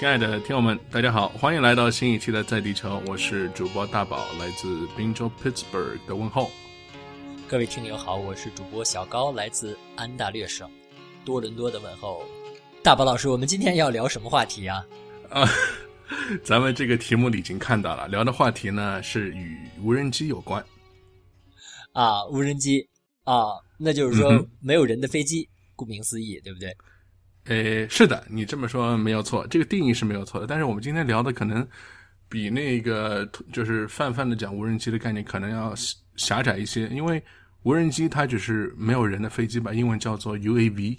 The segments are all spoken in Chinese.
亲爱的听友们，大家好，欢迎来到新一期的在地球，我是主播大宝，来自宾州 Pittsburgh 的问候。各位听友好，我是主播小高，来自安大略省多伦多的问候。大宝老师，我们今天要聊什么话题啊？啊，咱们这个题目里已经看到了，聊的话题呢是与无人机有关。啊，无人机啊，那就是说没有人的飞机，顾名思义，对不对？呃，是的，你这么说没有错，这个定义是没有错的。但是我们今天聊的可能比那个就是泛泛的讲无人机的概念可能要狭窄一些，因为无人机它只是没有人的飞机吧，英文叫做 UAV，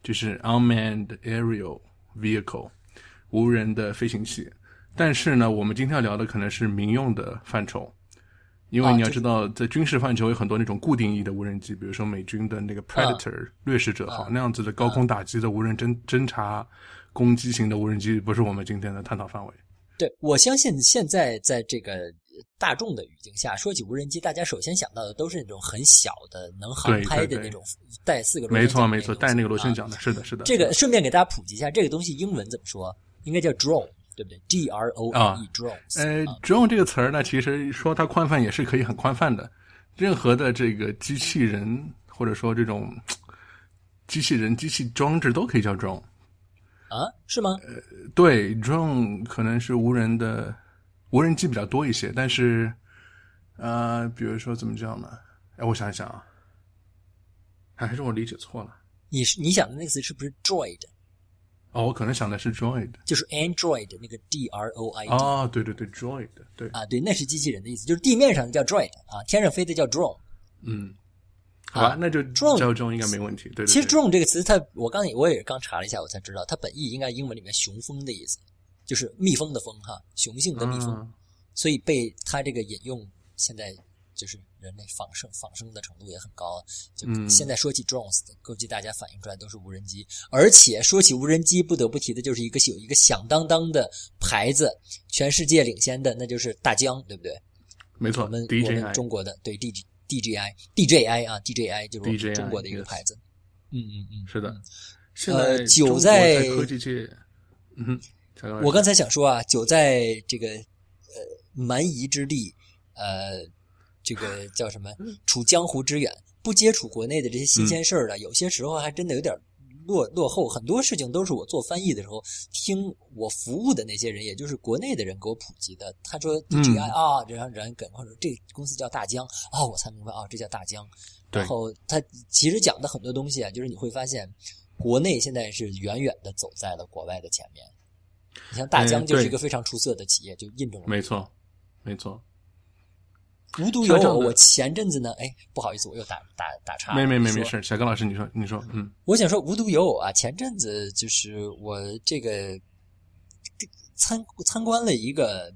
就是 Unmanned Aerial Vehicle，无人的飞行器。但是呢，我们今天要聊的可能是民用的范畴。因为你要知道，在军事范畴有很多那种固定翼的无人机，比如说美军的那个 Predator 掠食者号那样子的高空打击的无人侦侦察攻击型的无人机，不是我们今天的探讨范围。对，我相信现在在这个大众的语境下，说起无人机，大家首先想到的都是那种很小的能航拍的那种带四个没错没错带那个螺旋桨的，是的是的。这个顺便给大家普及一下，这个东西英文怎么说？应该叫 drone。对不对？D R O N E drones。呃，drone 这个词儿呢，其实说它宽泛也是可以很宽泛的。任何的这个机器人或者说这种机器人、机器装置都可以叫 drone。啊，是吗？呃，对，drone 可能是无人的无人机比较多一些，但是呃，比如说怎么叫呢？哎，我想一想啊，还是我理解错了。你是你想的那个词是不是 droid？哦，我可能想的是 droid，就是 android 那个 d r o i d 啊，对对对，droid，对啊，对，那是机器人的意思，就是地面上的叫 droid 啊，天上飞的叫 drone。嗯，好吧，那就 drone 叫 drone 应该没问题。对，其实 drone 这个词，它我刚我也刚查了一下，我才知道它本意应该英文里面雄蜂的意思，就是蜜蜂的蜂哈，雄性的蜜蜂，所以被它这个引用现在。就是人类仿生仿生的程度也很高，就现在说起 drones，估计大家反应出来都是无人机。而且说起无人机，不得不提的就是一个有一个响当当的牌子，全世界领先的，那就是大疆，对不对？没错，我们我们中国的对 D DJI DJI 啊 DJI 就是中国的一个牌子。嗯嗯嗯，是的。呃，久在科技界，嗯，我刚才想说啊，久在这个呃蛮夷之地，呃。这个叫什么？处江湖之远，不接触国内的这些新鲜事儿了。有些时候还真的有点落落后。很多事情都是我做翻译的时候，听我服务的那些人，也就是国内的人给我普及的。他说 DJI 啊，这让人梗，或者这公司叫大疆啊，我才明白啊，这叫大疆。然后他其实讲的很多东西啊，就是你会发现，国内现在是远远的走在了国外的前面。你像大疆就是一个非常出色的企业，就印证了。没错，没错。无独有偶，我前阵子呢，哎，不好意思，我又打打打岔。没没没没事，小刚老师，你说你说，嗯，我想说无独有偶啊，前阵子就是我这个参参观了一个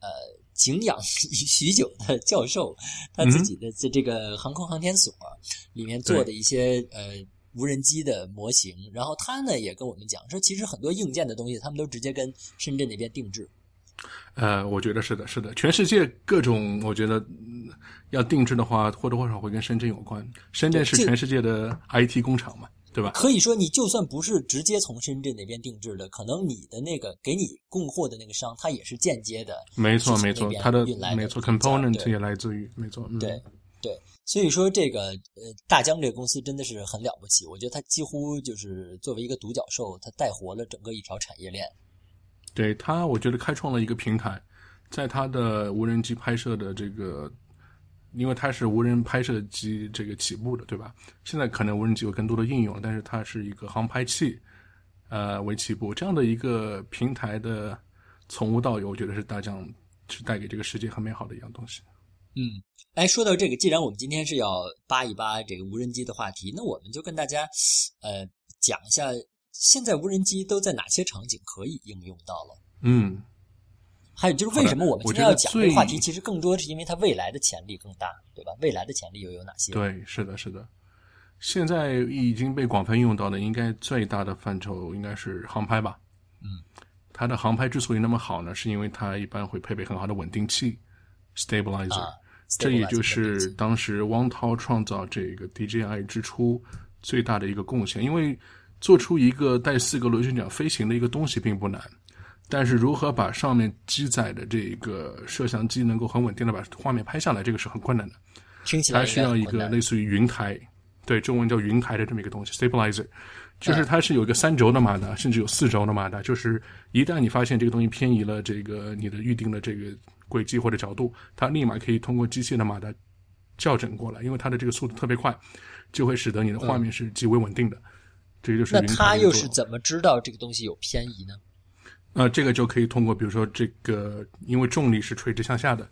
呃景仰许久的教授，他自己的这这个航空航天所里面做的一些呃无人机的模型，然后他呢也跟我们讲说，其实很多硬件的东西，他们都直接跟深圳那边定制。呃，我觉得是的，是的，全世界各种，我觉得要定制的话，或多或少会跟深圳有关。深圳是全世界的 IT 工厂嘛，对吧？可以说，你就算不是直接从深圳那边定制的，可能你的那个给你供货的那个商，他也是间接的。没错，没错，他的没错，component 也来自于，没错，对对。所以说，这个呃，大疆这个公司真的是很了不起。我觉得它几乎就是作为一个独角兽，它带活了整个一条产业链。对他，我觉得开创了一个平台，在他的无人机拍摄的这个，因为它是无人拍摄机这个起步的，对吧？现在可能无人机有更多的应用，但是它是一个航拍器，呃为起步这样的一个平台的从无到有，我觉得是大疆是带给这个世界很美好的一样东西。嗯，哎，说到这个，既然我们今天是要扒一扒这个无人机的话题，那我们就跟大家呃讲一下。现在无人机都在哪些场景可以应用到了？嗯，还有就是为什么我们今天要讲这个话题？其实更多是因为它未来的潜力更大，对吧？未来的潜力又有哪些？对，是的，是的。现在已经被广泛应用到的，应该最大的范畴应该是航拍吧？嗯，它的航拍之所以那么好呢，是因为它一般会配备很好的稳定器 （stabilizer）。这也就是当时汪涛创造这个 DJI 之初最大的一个贡献，因为。做出一个带四个螺旋桨飞行的一个东西并不难，但是如何把上面机载的这个摄像机能够很稳定的把画面拍下来，这个是很困难的。听起来它需要一个类似于云台，对，中文叫云台的这么一个东西，stabilizer，就是它是有一个三轴的马达，甚至有四轴的马达，就是一旦你发现这个东西偏移了这个你的预定的这个轨迹或者角度，它立马可以通过机械的马达校正过来，因为它的这个速度特别快，就会使得你的画面是极为稳定的。这个就是那他又是怎么知道这个东西有偏移呢？呃，这个就可以通过，比如说这个，因为重力是垂直向下的，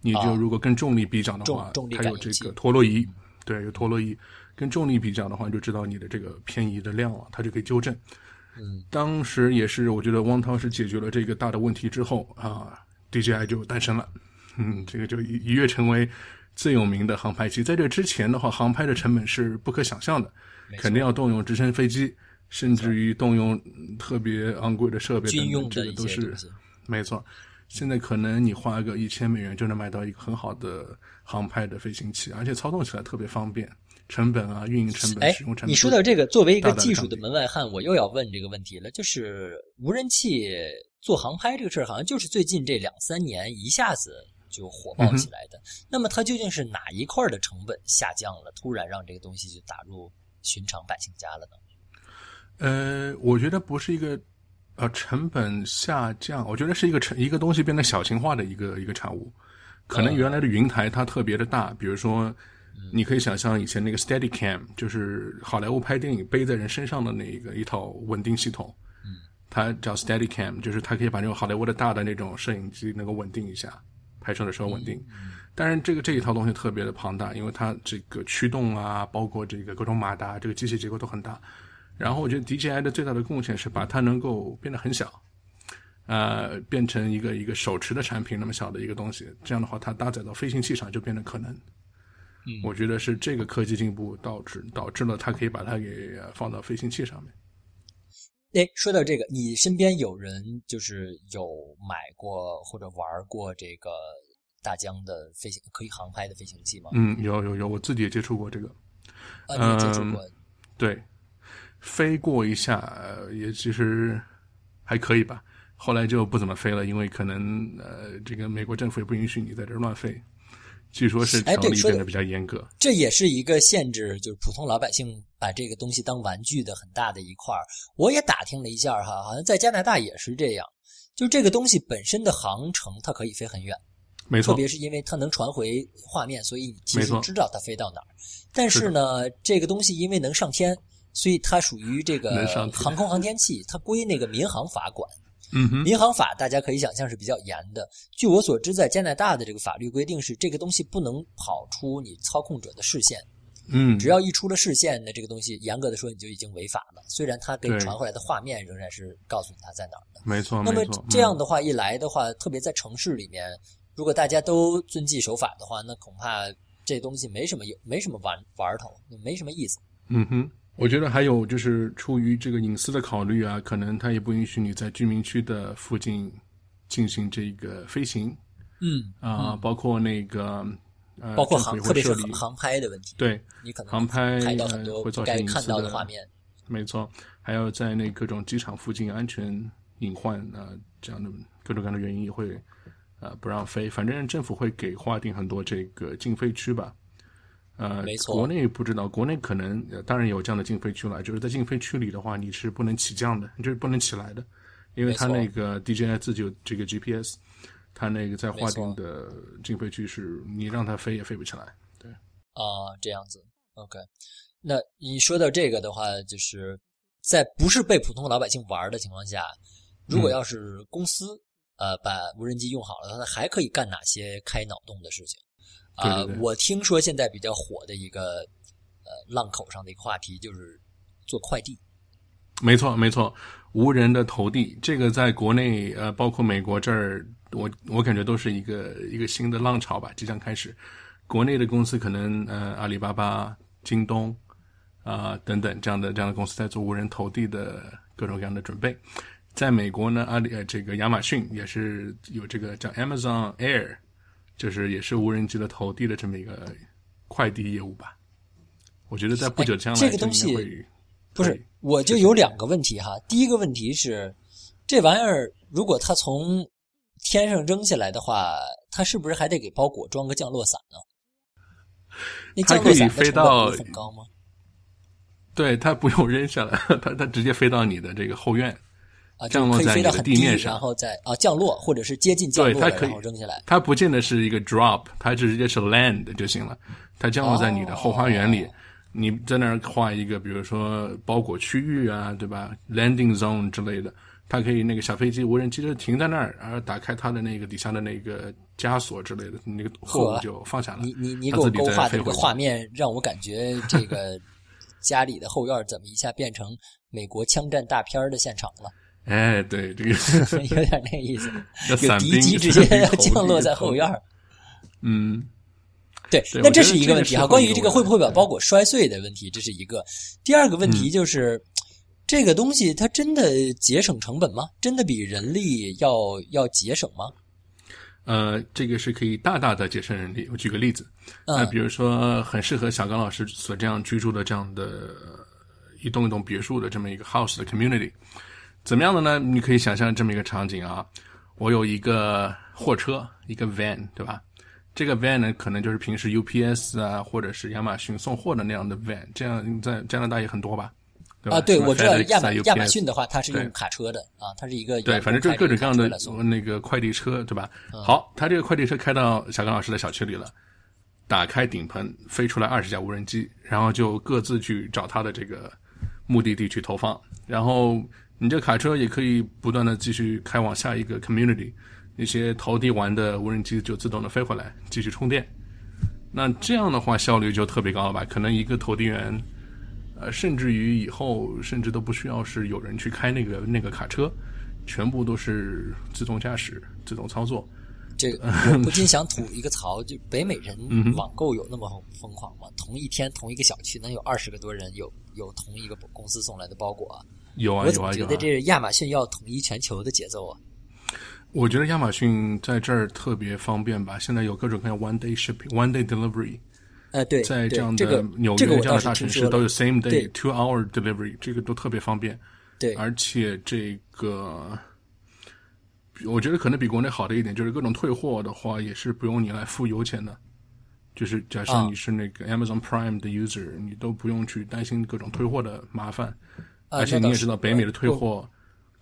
你就啊。如果跟重力比较的话，重重力它有这个陀螺仪，对，有陀螺仪，跟重力比较的话，你就知道你的这个偏移的量了，它就可以纠正。嗯，当时也是，我觉得汪涛是解决了这个大的问题之后啊，DJI 就诞生了，嗯，这个就一一跃成为最有名的航拍器。在这之前的话，航拍的成本是不可想象的，肯定要动用直升飞机，甚至于动用嗯特别昂贵的设备等等，军用这个都是。没错。现在可能你花个一千美元就能买到一个很好的航拍的飞行器，而且操纵起来特别方便，成本啊、运营成本、哎使用成，本。你说到这个，作为一个技术的门外汉，我又要问这个问题了，就是无人机做航拍这个事儿，好像就是最近这两三年一下子就火爆起来的。那么它究竟是哪一块的成本下降了，突然让这个东西就打入寻常百姓家了呢？呃，我觉得不是一个呃成本下降，我觉得是一个成一个东西变得小型化的一个一个产物。可能嗯原来的云台它特别的大，比如说，你可以想象以前那个 Steadicam，就是好莱坞拍电影背在人身上的那一个一套稳定系统。嗯，它叫 Steadicam，就是它可以把那种好莱坞的大的那种摄影机能够稳定一下，拍摄的时候稳定。当然，这个这一套东西特别的庞大，因为它这个驱动啊，包括这个各种马达，这个机械结构都很大。然后我觉得 DJI 的最大的贡献是把它能够变得很小，呃，变成一个一个手持的产品那么小的一个东西。这样的话，它搭载到飞行器上就变得可能。嗯我觉得是这个科技进步导致导致了它可以把它给呃放到飞行器上面。哎，说到这个，你身边有人就是有买过或者玩过这个大疆的飞行可以航拍的飞行器吗？嗯，有有有，我自己也接触过这个。啊，你也接触嗯过？对，飞过一下，呃也其实还可以吧。后来就不怎么飞了，因为可能呃，这个美国政府也不允许你在这儿乱飞。据说是哎对说的条例变得比较严格。这也是一个限制，就是普通老百姓把这个东西当玩具的很大的一块儿。我也打听了一下哈，好像在加拿大也是这样，就这个东西本身的航程它可以飞很远，没错，特别是因为它能传回画面，所以你其实知道它飞到哪儿。但是呢，这个东西因为能上天，所以它属于这个航空航天器，它归那个民航法管。嗯哼，民航法大家可以想象是比较严的。据我所知，在加拿大的这个法律规定是，这个东西不能跑出你操控者的视线。嗯，只要一出了视线，那这个东西严格的说你就已经违法了。虽然它给你传回来的画面仍然是告诉你它在哪儿的。没错，那么这样的话一来的话，特别在城市里面，如果大家都遵纪守法的话，那恐怕这东西没什么有没什么玩玩头，没什么意思。嗯哼，我觉得还有就是出于这个隐私的考虑啊，可能它也不允许你在居民区的附近进行这个飞行嗯啊、包括那个呃，包括航特别是也会设立航航拍的问题，对你可能航拍拍到很呃多不会造成看到私的画面。没错，还有在那各种机场附近安全隐患啊、呃这样的各种各样的原因也会呃不让飞。反正政府会给划定很多这个禁飞区吧。呃，没错国内不知道，国内可能、呃、当然有这样的禁飞区了，就是在禁飞区里的话，你是不能起降的，就是不能起来的，因为它那个 DJI 自己有这个 GPS，它那个在划定的禁飞区是你让它飞也飞不起来。对，啊，这样子，OK。那你说到这个的话，就是在不是被普通老百姓玩的情况下，如嗯果要是公司、呃把无人机用好了，它还可以干哪些开脑洞的事情？啊、我听说现在比较火的一个呃浪口上的一个话题就是做快递。没错，没错，无人的投递，这个在国内呃，包括美国这儿，我我感觉都是一个一个新的浪潮吧，即将开始。国内的公司可能呃，阿里巴巴、京东啊、等等这样的这样的公司在做无人投递的各种各样的准备。在美国呢，阿里呃这个亚马逊也是有这个叫 Amazon Air，就是也是无人机的投递的这么一个快递业务吧。我觉得在不久将来哎这个东西不是，我就有两个问题哈。第一个问题是，这玩意儿如果它从天上扔下来的话，它是不是还得给包裹装个降落伞呢？那降落伞飞到很高吗？对，它不用扔下来，它它直接飞到你的这个后院，啊，降落在地面上，然后再啊降落，或者是接近降落，然后扔下来。它不见得是一个 drop，它直接是 land 就行了。它降落在你的后花园里，你在那儿画一个，比如说包裹区域啊，对吧？landing zone 之类的。它可以那个小飞机、无人机就停在那儿，然后打开它的那个底下的那个枷锁之类的，那个货物就放下了。你你你给我勾画的这个画面，让我感觉这个家里的后院怎么一下变成美国枪战大片的现场了？哎，对，这个 有点那意思，有敌机直接降落在后院。嗯，对，那这是一个问题啊。关于这个会不会把包裹摔碎的问题，这是一个。第二个问题就是。这个东西它真的节省成本吗？真的比人力要要节省吗？呃，这个是可以大大的节省人力。我举个例子，那比如说很适合小刚老师所这样居住的这样的一栋一栋别墅的这么一个 house 的 community，怎么样的呢？你可以想象这么一个场景啊，我有一个货车，一个 van，对吧？这个 van 呢，可能就是平时 UPS 啊，或者是亚马逊送货的那样的 van，这样在加拿大也很多吧。啊，对，我知道亚马亚马逊的话，它是用卡车的啊，它是一个对，反正就是各种各样的那个快递车，对吧？好，它这个快递车开到小刚老师的小区里了，打开顶棚，飞出来二十架无人机，然后就各自去找它的这个目的地去投放，然后你这卡车也可以不断的继续开往下一个 community，那些投递完的无人机就自动的飞回来继续充电，那这样的话效率就特别高了吧？可能一个投递员。呃，甚至于以后甚至都不需要是有人去开那个那个卡车，全部都是自动驾驶、自动操作。这个我不禁想吐一个槽，就北美人 网购有那么疯狂吗？同一天同一个小区能有二十个多人有有同一个公司送来的包裹？有啊，我怎么觉得这是亚马逊要统一全球的节奏啊？我觉得亚马逊在这儿特别方便吧，现在有各种各样 one day shipping、one day delivery。呃，对，在这样的纽约这样的大城市都有 same day two hour delivery，这个都特别方便。对，而且这个我觉得可能比国内好的一点就是各种退货的话也是不用你来付油钱的。就是假设你是那个 Amazon Prime 的 user，你都不用去担心各种退货的麻烦。而且你也知道北美的退货。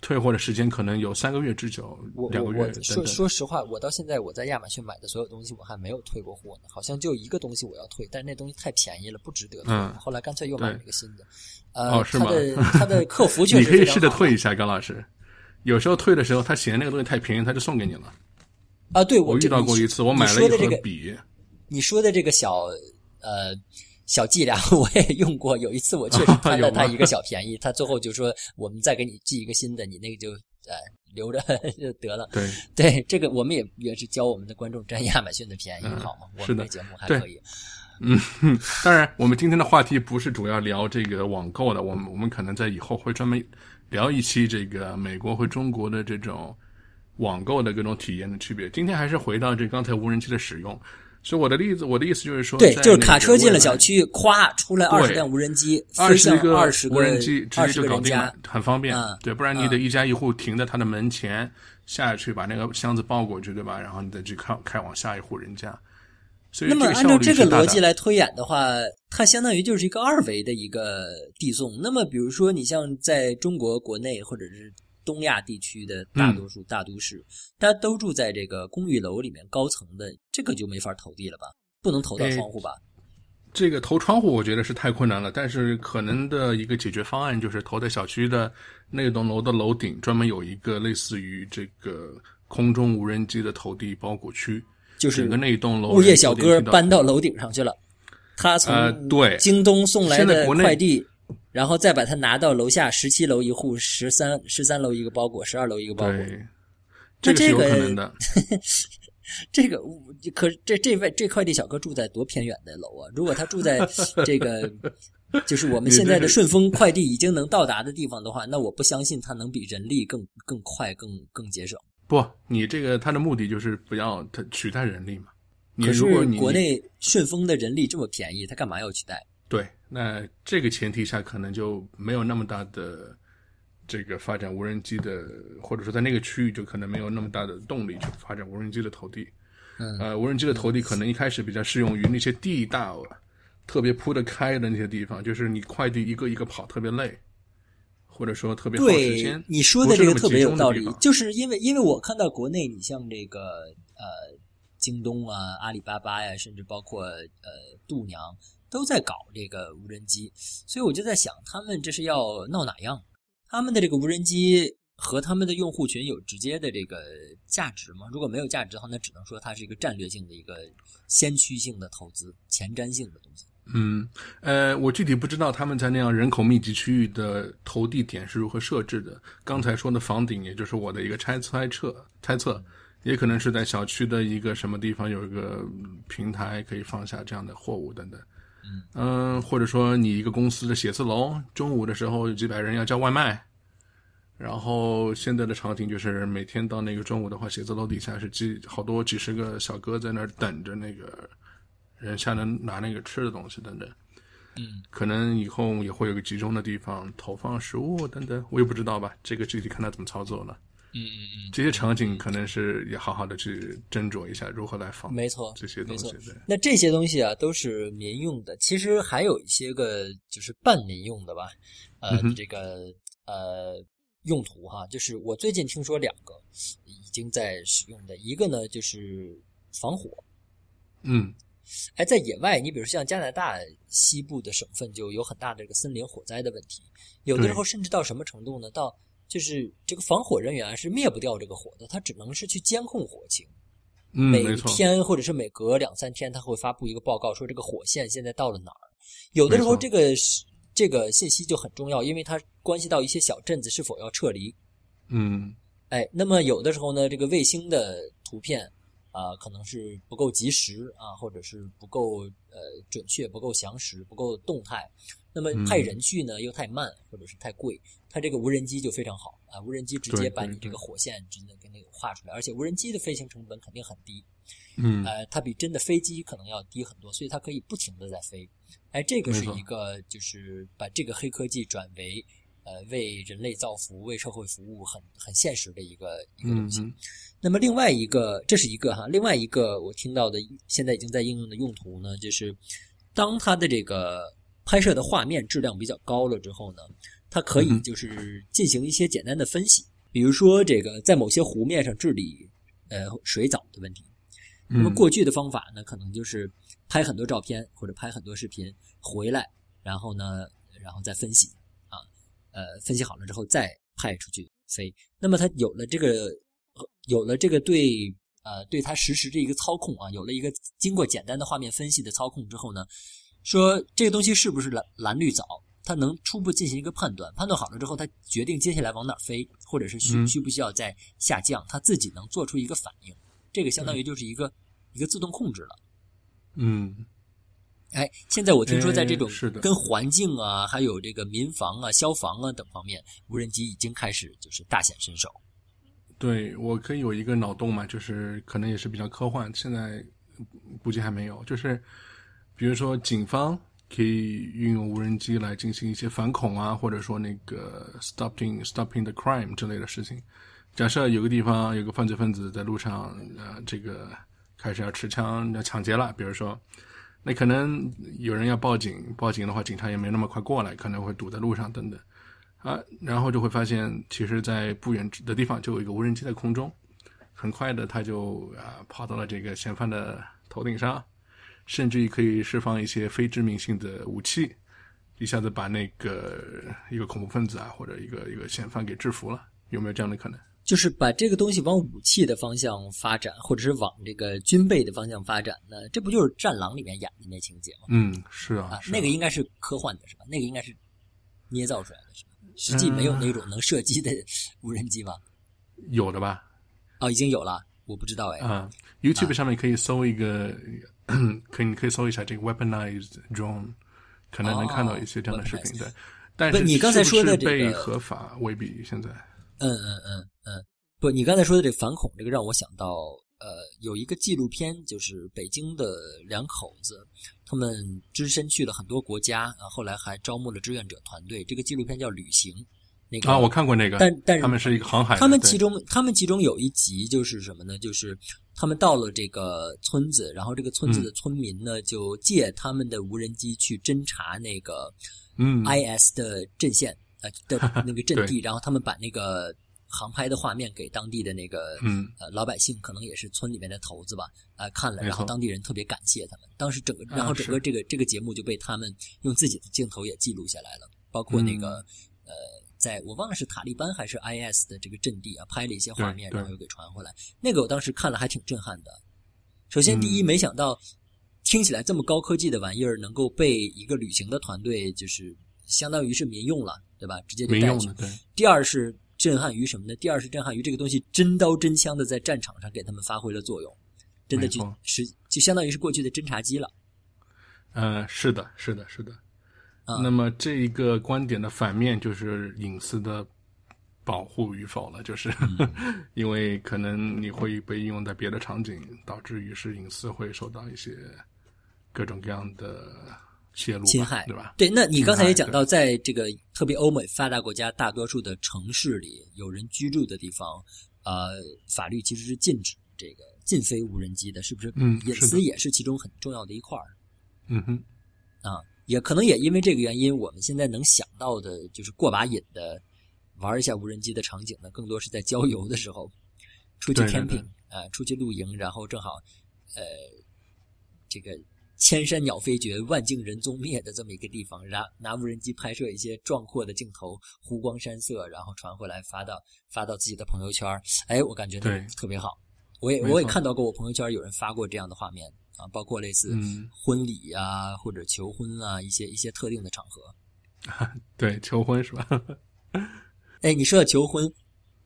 退货的时间可能有三个月之久，两个月。说说实话，我到现在我在亚马逊买的所有东西，我还没有退过货呢。好像就一个东西我要退，但是那东西太便宜了，不值得退。后来干脆又买了一个新的。呃，他的他的客服 确实你可以试着退一下，高老师。有时候退的时候，他嫌那个东西太便宜，他就送给你了。啊，对，我遇到过一次，我买了一盒笔。你说的这个小呃。小伎俩 我也用过，有一次我确实 贪了他一个小便宜，他最后就说我们再给你寄一个新的，你那个就呃留着就 得了。对对，这个我们也也是教我们的观众占亚马逊的便宜，好吗？我们的节目还可以。嗯，当然，我们今天的话题不是主要聊这个网购的，我们我们可能在以后会专门聊一期这个美国和中国的这种网购的各种体验的区别。今天还是回到这刚才无人机的使用。所以我的例子，我的意思就是说，对，就是卡车进了小区，咵出来二十辆无人机，二十个二十无人机直接就搞定了，很方便。对，不然你得一家一户停在他的门前下去把那个箱子抱过去，对吧？然后你再去开开往下一户人家。所以那么按照这个逻辑来推演的话，它相当于就是一个二维的一个递送。那么比如说你像在中国国内或者是。东亚地区的大多数大都市，大家都住在这个公寓楼里面，高层的这个就没法投递了吧？不能投到窗户吧？这个投窗户，我觉得是太困难了。但是可能的一个解决方案就是投在小区的那栋楼的楼顶，专门有一个类似于这个空中无人机的投递包裹区，就是整个那一栋楼物业小哥搬到楼顶上去了，他从对京东送来的快递。然后再把它拿到楼下十七楼一户，十三十三楼一个包裹，十二楼一个包裹。这个是有可能的。这个可这这位这快递小哥住在多偏远的楼啊？如果他住在 这个就是我们现在的顺丰快递已经能到达的地方的话，那我不相信他能比人力更更快、更更节省。不，你这个他的目的就是不要他取代人力嘛？可是国内顺丰的人力这么便宜，他干嘛要取代？对。那这个前提下，可能就没有那么大的这个发展无人机的，或者说在那个区域就可能没有那么大的动力去发展无人机的投递。嗯呃，无人机的投递可能一开始比较适用于那些地大、特别铺得开的那些地方，就是你快递一个一个跑特别累，或者说特别耗时对间。你说的这个特别有道理就是因为因为我看到国内，你像这个呃京东啊、阿里巴巴呀，甚至包括呃度娘都在搞这个无人机，所以我就在想，他们这是要闹哪样？他们的这个无人机和他们的用户群有直接的这个价值吗？如果没有价值的话，那只能说它是一个战略性的一个先驱性的投资、前瞻性的东西。嗯，呃，我具体不知道他们在那样人口密集区域的投递点是如何设置的。刚才说的房顶，也就是我的一个猜猜测，猜测，也可能是在小区的一个什么地方有一个平台可以放下这样的货物等等。嗯、或者说你一个公司的写字楼，中午的时候有几百人要叫外卖，然后现在的场景就是每天到那个中午的话，写字楼底下是几好多几十个小哥在那儿等着那个人下来拿那个吃的东西等等。嗯，可能以后也会有个集中的地方投放食物等等，我也不知道吧，这个具体看他怎么操作了。嗯嗯嗯，这些场景可能是也好好的去斟酌一下如何来放没错，这些东西。对，那这些东西啊，都是民用的。其实还有一些个就是半民用的吧，呃，嗯这个呃用途哈，就是我最近听说两个已经在使用的，一个呢就是防火。嗯哎，在野外，你比如像加拿大西部的省份就有很大的这个森林火灾的问题，有的时候甚至到什么程度呢？到就是这个防火人员是灭不掉这个火的，他只能是去监控火情。嗯，每天或者是每隔两三天，他会发布一个报告，说这个火线现在到了哪儿。有的时候，这个是这个信息就很重要，因为它关系到一些小镇子是否要撤离。嗯哎，那么有的时候呢，这个卫星的图片啊、可能是不够及时啊，或者是不够呃准确、不够详实、不够动态。那么嗯派人去呢，又太慢，或者是太贵。它这个无人机就非常好啊，无人机直接把你这个火线直接给那个画出来，而且无人机的飞行成本肯定很低。嗯呃，它比真的飞机可能要低很多，所以它可以不停的在飞。哎，这个是一个就是把这个黑科技转为呃为人类造福、为社会服务很很现实的一个一个东西。那么另外一个，这是一个哈，另外一个我听到的现在已经在应用的用途呢，就是当它的这个拍摄的画面质量比较高了之后呢，它可以就是进行一些简单的分析，比如说这个在某些湖面上治理呃水藻的问题。那么嗯过去的方法呢，可能就是拍很多照片或者拍很多视频回来，然后呢，然后再分析啊，呃，分析好了之后再派出去飞。那么它有了这个，呃有了这个对呃对它实时的一个操控啊，有了一个经过简单的画面分析的操控之后呢，说这个东西是不是蓝蓝绿藻，它能初步进行一个判断，判断好了之后，它决定接下来往哪儿飞，或者是需嗯需不需要再下降，它自己能做出一个反应。这个相当于就是一个一个自动控制了。嗯哎，现在我听说在这种跟环境啊，还有这个民防啊、消防啊等方面，无人机已经开始就是大显身手。对我可以有一个脑洞嘛，就是可能也是比较科幻，现在估计还没有。就是比如说警方可以运用无人机来进行一些反恐啊，或者说那个 stopping stopping the crime 之类的事情。假设有个地方有个犯罪分子在路上，呃，这个开始要持枪要抢劫了，比如说，那可能有人要报警，报警的话，警察也没那么快过来，可能会堵在路上等等。啊，然后就会发现，其实，在不远的地方就有一个无人机在空中，很快的，它就啊跑到了这个嫌犯的头顶上，甚至于可以释放一些非致命性的武器，一下子把那个一个恐怖分子啊或者一个一个嫌犯给制服了，有没有这样的可能？就是把这个东西往武器的方向发展，或者是往这个军备的方向发展呢？这不就是《战狼》里面演的那情节吗？嗯，是啊，啊，是啊那个应该是科幻的是吧？那个应该是捏造出来的是吧？实际没有那种能射击的无人机吧？有的吧？哦，已经有了，我不知道哎。啊，YouTube 上面可以搜一个，可以你可以搜一下这个 weaponized drone，可能能看到一些这样的视频。对，但是不你刚才说的这个被合法未必现在。嗯嗯嗯嗯，不，你刚才说的这反恐，这个让我想到，呃，有一个纪录片，就是北京的两口子，他们只身去了很多国家，啊，后来还招募了志愿者团队。这个纪录片叫《旅行》，那个啊，我看过那个，但但是他们是一个航海他们其中，他们其中有一集就是什么呢？就是他们到了这个村子，然后这个村子的村民呢，就借他们的无人机去侦查那个嗯。IS 的阵线呃的 那个阵地，然后他们把那个航拍的画面给当地的那个嗯。呃老百姓，可能也是村里面的头子吧，呃、看了，然后当地人特别感谢他们。当时整个，然后啊整个这个、这个节目就被他们用自己的镜头也记录下来了，包括那个、嗯。呃，在我忘了是塔利班还是 IS 的这个阵地啊，拍了一些画面，然后又给传回来。那个我当时看了还挺震撼的。首先，第一，嗯没想到听起来这么高科技的玩意儿能够被一个旅行的团队，就是相当于是民用了，对吧？直接就带去民用的，。对，第二是震撼于什么呢？第二是震撼于这个东西真刀真枪的在战场上给他们发挥了作用，真的就是就相当于是过去的侦察机了。呃，是的，是的，是的。啊那么这一个观点的反面就是隐私的保护与否了，就是、嗯 因为可能你会被应用在别的场景，导致于是隐私会受到一些各种各样的泄露侵害对吧？对，那你刚才也讲到，在这个特别欧美发达国家大多数的城市里，有人居住的地方，呃，法律其实是禁止这个禁飞无人机的，是不是？隐嗯隐私也是其中很重要的一块儿嗯哼，啊。也可能也因为这个原因，我们现在能想到的就是过把瘾的玩一下无人机的场景呢，更多是在郊游的时候，出去对对 camping 啊、出去露营，然后正好呃这个千山鸟飞绝，万径人踪灭的这么一个地方，拿拿无人机拍摄一些壮阔的镜头，湖光山色，然后传回来发到发到自己的朋友圈儿。哎，我感觉那个特别好。我也我也看到过我朋友圈有人发过这样的画面啊，包括类似嗯婚礼啊、或者求婚啊一些一些特定的场合。对，求婚是吧？哎，你说到求婚，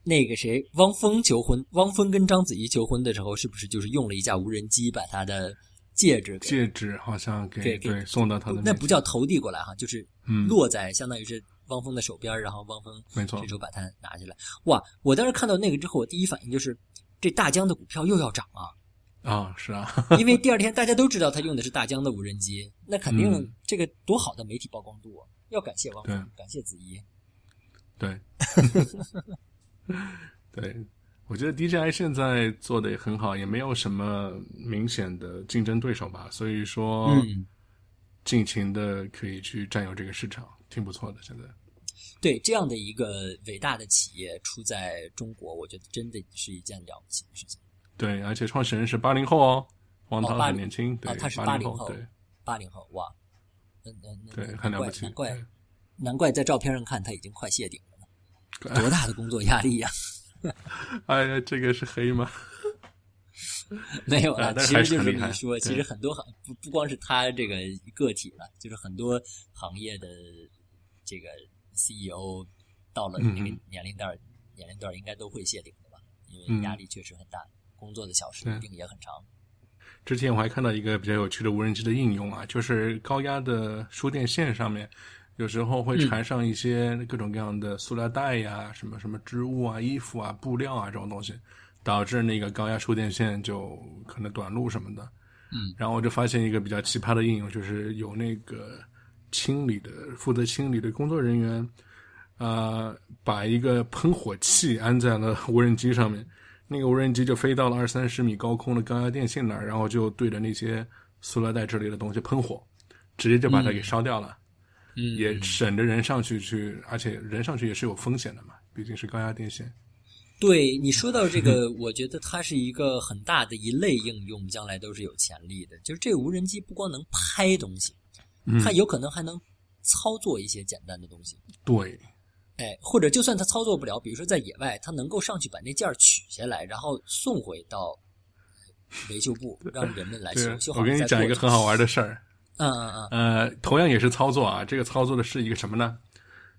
那个谁，汪峰求婚，汪峰跟章子怡求婚的时候，是不是就是用了一架无人机把他的戒指给戒指好像给给送到他的那不叫投递过来哈，就是嗯落在相当于是汪峰的手边儿，然后汪峰没错这时候把它拿下来。哇！我当时看到那个之后，我第一反应就是这大疆的股票又要涨啊，啊、是啊，因为第二天大家都知道他用的是大疆的无人机，那肯定嗯这个多好的媒体曝光度啊！要感谢汪峰对，感谢子怡。对，对，我觉得 DJI 现在做的也很好，也没有什么明显的竞争对手吧，所以说，嗯，尽情的可以去占有这个市场，挺不错的。现在，对这样的一个伟大的企业出在中国，我觉得真的是一件了不起的事情。对，而且创始人是八零后哦，王涛80很年轻，对，哦他是八80后对。八零后，哇，那那那对，难很了不起，怪难怪难怪在照片上看他已经快谢顶了呢，多大的工作压力呀、哎呀，这个是黑吗？没有了，其实就是这是很厉害么一说，其实很多行不不光是他这个个体了，就是很多行业的这个 CEO 到了那个嗯。年龄段儿，年龄段儿应该都会谢顶的吧，因为嗯。压力确实很大，工作的小时一定也很长。之前我还看到一个比较有趣的无人机的应用啊，就是高压的输电线上面，有时候会缠上一些各种各样的塑料袋呀、什么什么织物啊、衣服啊、布料啊这种东西，导致那个高压输电线就可能短路什么的。嗯，然后我就发现一个比较奇葩的应用，就是有那个清理的负责清理的工作人员，呃，把一个喷火器安在了无人机上面，那个无人机就飞到了二三十米高空的高压电线那儿，然后就对着那些塑料袋之类的东西喷火，直接就把它给烧掉了，嗯，也省着人上去去，而且人上去也是有风险的嘛，毕竟是高压电线。对你说到这个，我觉得它是一个很大的一类应用，将来都是有潜力的。就是这个无人机不光能拍东西，嗯它有可能还能操作一些简单的东西。对，哎，或者就算他操作不了，比如说在野外，他能够上去把那件儿取下来，然后送回到维修部，让人们来对修。修，好我跟你讲一个很好玩的事儿。嗯嗯嗯呃，同样也是操作啊，这个操作的是一个什么呢？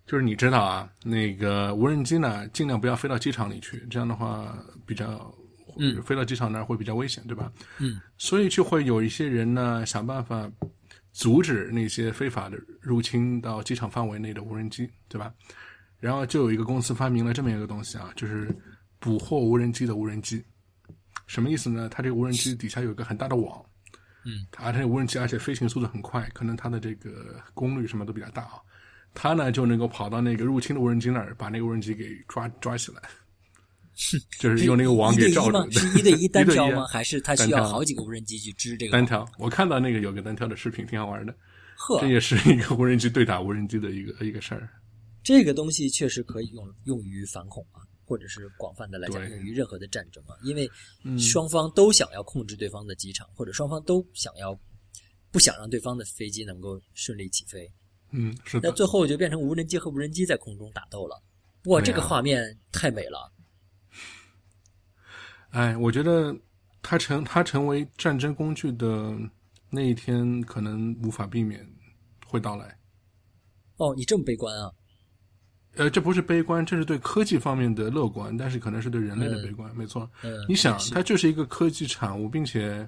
就是你知道啊，那个无人机呢，尽量不要飞到机场里去，这样的话比较，嗯飞到机场那儿会比较危险，对吧？嗯，所以就会有一些人呢，想办法阻止那些非法的入侵到机场范围内的无人机，对吧？然后就有一个公司发明了这么一个东西啊，就是捕获无人机的无人机。什么意思呢？它这个无人机底下有一个很大的网，嗯，它而且无人机而且飞行速度很快，可能它的这个功率什么都比较大啊。它呢就能够跑到那个入侵的无人机那儿，把那个无人机给抓抓起来，是 就是用那个网给罩住？。是一对一单挑吗？还是它需要好几个无人机去支这个？单挑，我看到那个有个单挑的视频，挺好玩的。呵这，也是一个无人机对打无人机的一个一个事儿。这个东西确实可以用用于反恐啊，或者是广泛的来讲用于任何的战争啊，因为嗯双方都想要控制对方的机场，或者双方都想要不想让对方的飞机能够顺利起飞，嗯，是的，那最后就变成无人机和无人机在空中打斗了。哇，啊这个画面太美了。哎，我觉得它成它成为战争工具的那一天，可能无法避免会到来。哦，你这么悲观啊？呃，这不是悲观，这是对科技方面的乐观，但是可能是对人类的悲观，没错。嗯，你想它就是一个科技产物，并且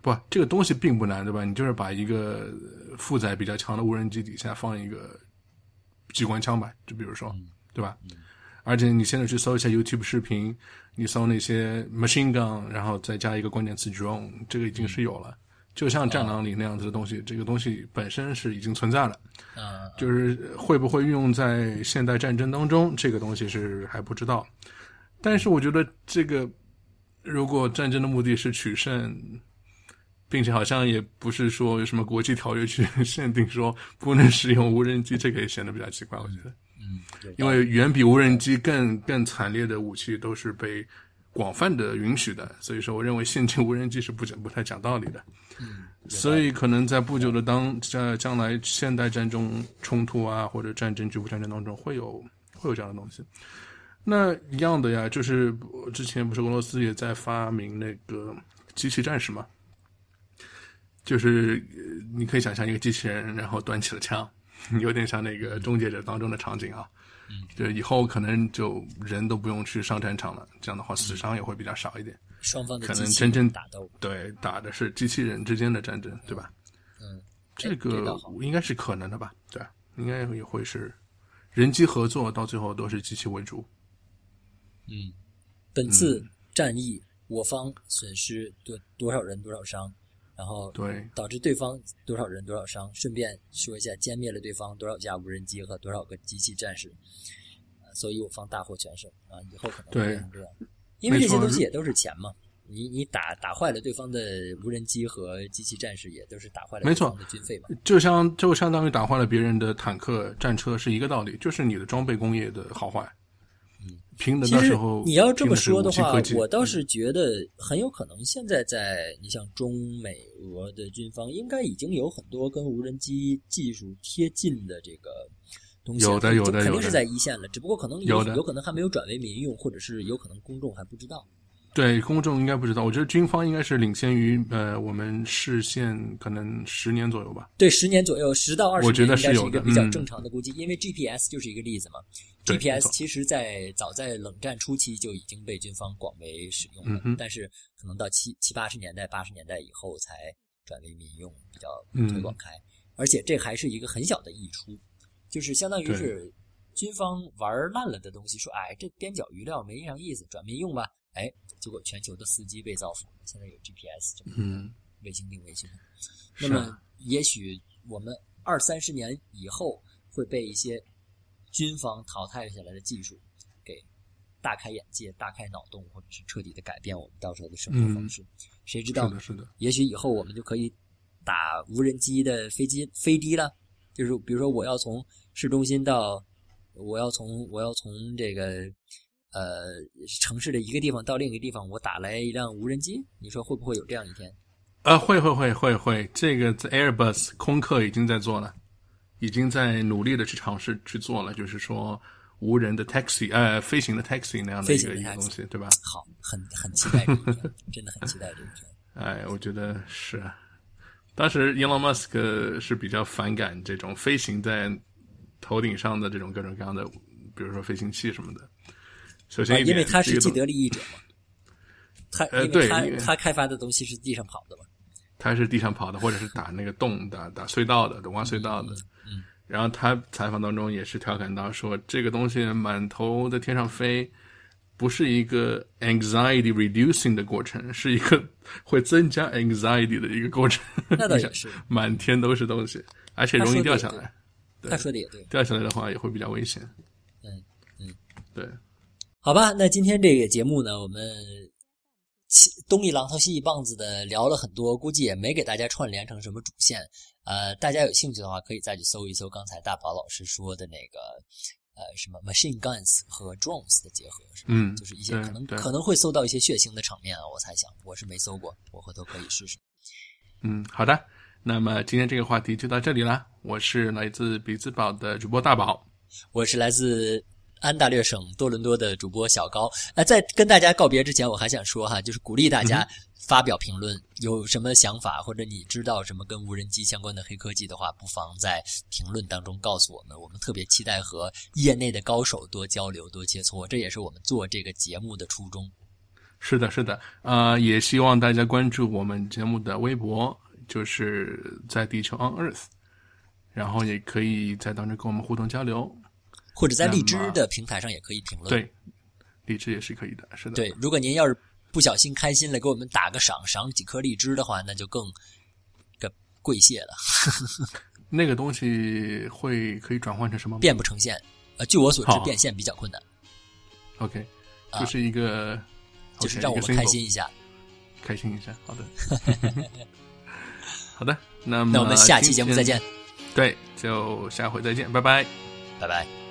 不，这个东西并不难，对吧？你就是把一个呃负载比较强的无人机底下放一个机关枪吧，就比如说，对吧？而且你现在去搜一下 YouTube 视频，你搜那些 machine gun，然后再加一个关键词 drone，这个已经是有了。就像《战狼》里那样子的东西，这个东西本身是已经存在了。啊，就是会不会运用在现代战争当中，这个东西是还不知道。但是我觉得这个，如果战争的目的是取胜，并且好像也不是说有什么国际条约去限定说不能使用无人机，这个也显得比较奇怪。我觉得，嗯，因为远比无人机更更惨烈的武器都是被广泛的允许的，所以说我认为现今无人机是不讲不太讲道理的。所以可能在不久的当在将来现代战争冲突啊，或者战争局部战争当中会有会有这样的东西。那一样的呀，就是呃之前不是俄罗斯也在发明那个机器战士嘛？就是呃你可以想象一个机器人，然后端起了枪，有点像那个终结者当中的场景啊。就以后可能就人都不用去上战场了，这样的话死伤也会比较少一点。双方的可能真正打斗，对，打的是机器人之间的战争，对吧？嗯，这个应该是可能的吧？对，应该也会是人机合作，到最后都是机器为主。嗯，本次战役我方损失多多少人多少伤，然后对，导致对方多少人多少伤。顺便说一下，歼灭了对方多少架无人机和多少个机器战士，呃所以我方大获全胜啊！以后可能会变成这样，因为这些东西也都是钱嘛。你你打打坏了对方的无人机和机器战士，也都是打坏了没错对方的军费嘛。就相就相当于打坏了别人的坦克、战车是一个道理，就是你的装备工业的好坏。嗯，拼的其实到时候你要这么说的话我倒是觉得很有可能，现在在你像中美俄的军方，应该已经有很多跟无人机技术贴近的这个东西了，有的有的肯定是在一线了，只不过可能有的有可能还没有转为民用，或者是有可能公众还不知道。对公众应该不知道，我觉得军方应该是领先于呃我们视线可能十年左右吧。对，十年左右，十到二十我觉年应该是得是有一个比较嗯正常的估计，因为 GPS 就是一个例子嘛。GPS 其实在早在冷战初期就已经被军方广为使用了，嗯但是可能到七七八十年代、八十年代以后才转为民用，比较嗯推广开。而且这还是一个很小的溢出，就是相当于是军方玩烂了的东西，说哎这边角余料没啥意思，转民用吧。哎，结果全球的司机被造福，现在有 GPS 嗯，卫星定位系统。那么，也许我们二三十年以后会被一些军方淘汰下来的技术给大开眼界、大开脑洞，或者是彻底的改变我们到时候的生活方式。谁知道是的，是的，也许以后我们就可以打无人机的飞机飞的了。就是比如说，我要从市中心到，我要从我要从这个呃城市的一个地方到另一个地方，我打来一辆无人机，你说会不会有这样一天？啊，会会会会会，这个在 Airbus 空客已经在做了，已经在努力的去尝试去做了，就是说无人的 taxi，呃，飞行的 taxi 那样的一个一个 taxi 东西，对吧？好，很很期待这一天，真的很期待这一天。哎，我觉得是。当时 Elon Musk 是比较反感这种飞行在头顶上的这种各种各样的，比如说飞行器什么的。首先啊，因为他是既得利益者嘛，他呃因为他对他开发的东西是地上跑的嘛，他是地上跑的，或者是打那个洞、打打隧道的、挖隧道的。嗯然后他采访当中也是调侃到说，这个东西满头在天上飞，不是一个 anxiety reducing 的过程，是一个 会增加 anxiety 的一个过程。那倒也是。满天都是东西，而且容易掉下来。对他说的也对。掉下来的话也会比较危险。嗯嗯，对，好吧，那今天这个节目呢，我们东一榔头西一棒子的聊了很多，估计也没给大家串联成什么主线。呃，大家有兴趣的话，可以再去搜一搜刚才大宝老师说的那个呃什么 machine guns 和 drones 的结合，是吧？嗯就是一些可能可能会搜到一些血腥的场面啊，我猜想，我是没搜过，我回头可以试试。嗯，好的。那么今天这个话题就到这里啦。我是来自比兹堡的主播大宝。我是来自安大略省多伦多的主播小高。呃，在跟大家告别之前，我还想说哈，就是鼓励大家发表评论，有什么想法或者你知道什么跟无人机相关的黑科技的话，不妨在评论当中告诉我们。我们特别期待和业内的高手多交流、多切磋，这也是我们做这个节目的初衷。是的，是的，呃，也希望大家关注我们节目的微博，就是在地球 on Earth，然后也可以在当中跟我们互动交流。或者在荔枝的平台上也可以评论。对，荔枝也是可以的，是的。对，如果您要是不小心开心了，给我们打个赏，赏几颗荔枝的话，那就更个跪谢了。那个东西会可以转换成什么变不成现。呃，据我所知，变现比较困难，？OK，啊就是一个，就是让我们开心一下。开心一下。好的，好的，那么那我们下期节目再见，对，就下回再见，拜拜。拜拜。